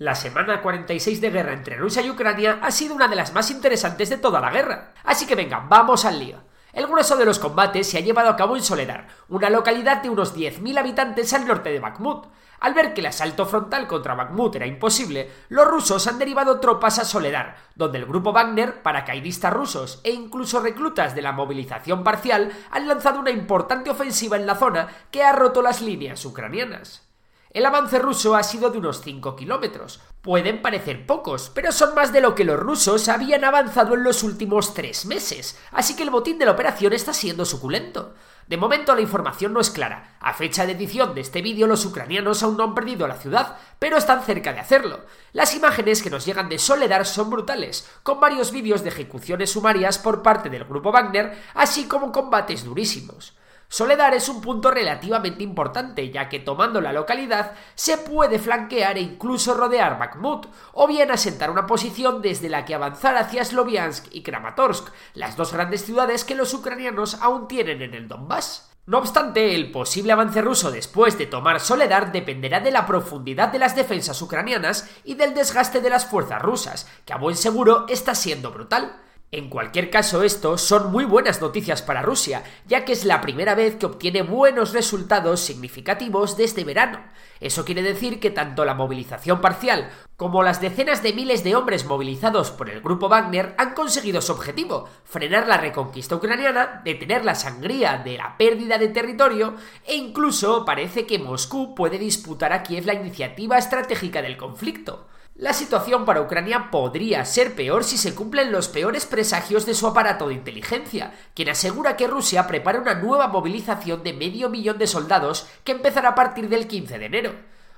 La semana 46 de guerra entre Rusia y Ucrania ha sido una de las más interesantes de toda la guerra. Así que venga, vamos al lío. El grueso de los combates se ha llevado a cabo en Soledar, una localidad de unos 10.000 habitantes al norte de Bakhmut. Al ver que el asalto frontal contra Bakhmut era imposible, los rusos han derivado tropas a Soledar, donde el grupo Wagner, paracaidistas rusos e incluso reclutas de la movilización parcial han lanzado una importante ofensiva en la zona que ha roto las líneas ucranianas. El avance ruso ha sido de unos 5 kilómetros. Pueden parecer pocos, pero son más de lo que los rusos habían avanzado en los últimos tres meses, así que el botín de la operación está siendo suculento. De momento la información no es clara. A fecha de edición de este vídeo los ucranianos aún no han perdido la ciudad, pero están cerca de hacerlo. Las imágenes que nos llegan de Soledar son brutales, con varios vídeos de ejecuciones sumarias por parte del grupo Wagner, así como combates durísimos. Soledar es un punto relativamente importante, ya que tomando la localidad se puede flanquear e incluso rodear Bakhmut, o bien asentar una posición desde la que avanzar hacia Sloviansk y Kramatorsk, las dos grandes ciudades que los ucranianos aún tienen en el Donbass. No obstante, el posible avance ruso después de tomar Soledar dependerá de la profundidad de las defensas ucranianas y del desgaste de las fuerzas rusas, que a buen seguro está siendo brutal. En cualquier caso, esto son muy buenas noticias para Rusia, ya que es la primera vez que obtiene buenos resultados significativos desde verano. Eso quiere decir que tanto la movilización parcial como las decenas de miles de hombres movilizados por el grupo Wagner han conseguido su objetivo, frenar la reconquista ucraniana, detener la sangría de la pérdida de territorio e incluso parece que Moscú puede disputar a Kiev la iniciativa estratégica del conflicto. La situación para Ucrania podría ser peor si se cumplen los peores presagios de su aparato de inteligencia, quien asegura que Rusia prepara una nueva movilización de medio millón de soldados que empezará a partir del 15 de enero.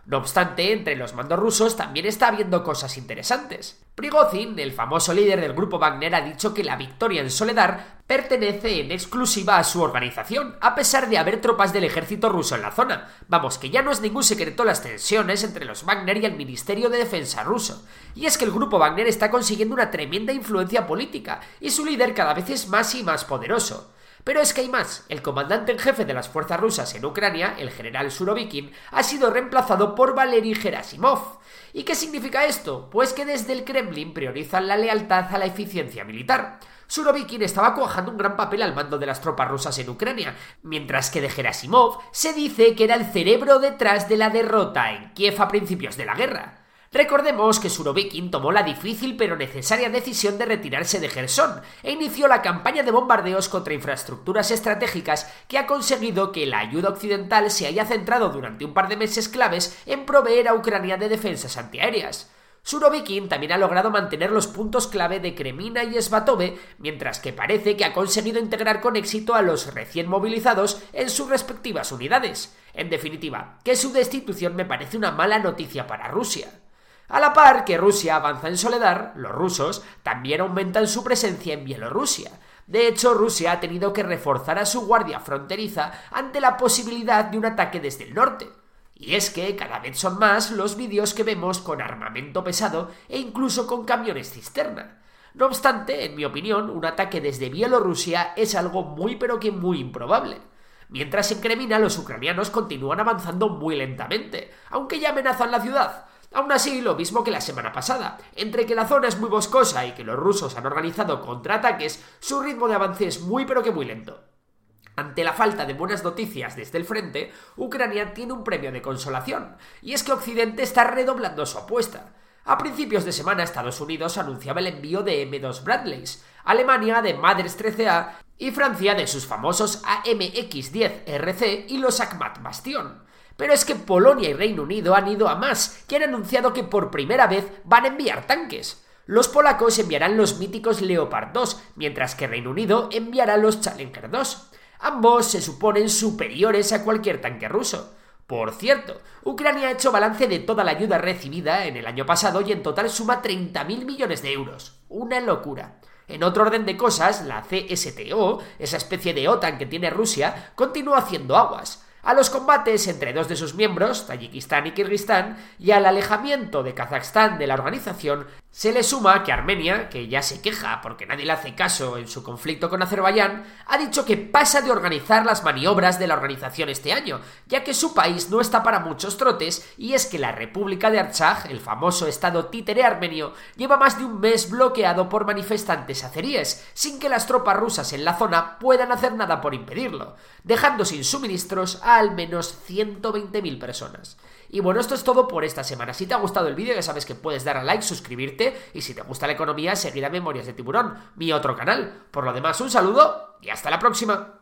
No obstante, entre los mandos rusos también está habiendo cosas interesantes. Prigozhin, el famoso líder del grupo Wagner, ha dicho que la victoria en Soledar pertenece en exclusiva a su organización, a pesar de haber tropas del ejército ruso en la zona. Vamos, que ya no es ningún secreto las tensiones entre los Wagner y el Ministerio de Defensa ruso. Y es que el grupo Wagner está consiguiendo una tremenda influencia política, y su líder cada vez es más y más poderoso. Pero es que hay más. El comandante en jefe de las fuerzas rusas en Ucrania, el general Surovikin, ha sido reemplazado por Valery Gerasimov. ¿Y qué significa esto? Pues que desde el Kremlin priorizan la lealtad a la eficiencia militar. Surovikin estaba cuajando un gran papel al mando de las tropas rusas en Ucrania, mientras que de Gerasimov se dice que era el cerebro detrás de la derrota en Kiev a principios de la guerra. Recordemos que Surovikin tomó la difícil pero necesaria decisión de retirarse de Gerson e inició la campaña de bombardeos contra infraestructuras estratégicas que ha conseguido que la ayuda occidental se haya centrado durante un par de meses claves en proveer a Ucrania de defensas antiaéreas. Surovikin también ha logrado mantener los puntos clave de Kremina y Svatove, mientras que parece que ha conseguido integrar con éxito a los recién movilizados en sus respectivas unidades. En definitiva, que su destitución me parece una mala noticia para Rusia. A la par que Rusia avanza en Soledad, los rusos también aumentan su presencia en Bielorrusia. De hecho, Rusia ha tenido que reforzar a su guardia fronteriza ante la posibilidad de un ataque desde el norte. Y es que cada vez son más los vídeos que vemos con armamento pesado e incluso con camiones cisterna. No obstante, en mi opinión, un ataque desde Bielorrusia es algo muy pero que muy improbable. Mientras en Kremina los ucranianos continúan avanzando muy lentamente, aunque ya amenazan la ciudad, Aún así, lo mismo que la semana pasada, entre que la zona es muy boscosa y que los rusos han organizado contraataques, su ritmo de avance es muy pero que muy lento. Ante la falta de buenas noticias desde el frente, Ucrania tiene un premio de consolación, y es que Occidente está redoblando su apuesta. A principios de semana Estados Unidos anunciaba el envío de M2 Bradleys, Alemania de Madres 13A y Francia de sus famosos AMX-10 RC y los Akhmat Bastion. Pero es que Polonia y Reino Unido han ido a más, que han anunciado que por primera vez van a enviar tanques. Los polacos enviarán los míticos Leopard 2, mientras que Reino Unido enviará los Challenger 2. Ambos se suponen superiores a cualquier tanque ruso. Por cierto, Ucrania ha hecho balance de toda la ayuda recibida en el año pasado y en total suma 30.000 millones de euros. Una locura. En otro orden de cosas, la CSTO, esa especie de OTAN que tiene Rusia, continúa haciendo aguas a los combates entre dos de sus miembros, Tayikistán y Kirguistán, y al alejamiento de Kazajstán de la organización, se le suma que Armenia, que ya se queja porque nadie le hace caso en su conflicto con Azerbaiyán, ha dicho que pasa de organizar las maniobras de la organización este año, ya que su país no está para muchos trotes, y es que la República de Artsaj, el famoso estado títere armenio, lleva más de un mes bloqueado por manifestantes azeríes, sin que las tropas rusas en la zona puedan hacer nada por impedirlo, dejando sin suministros a al menos 120.000 personas. Y bueno, esto es todo por esta semana. Si te ha gustado el vídeo, ya sabes que puedes dar a like, suscribirte y si te gusta la economía, seguir a Memorias de Tiburón, mi otro canal. Por lo demás, un saludo y hasta la próxima.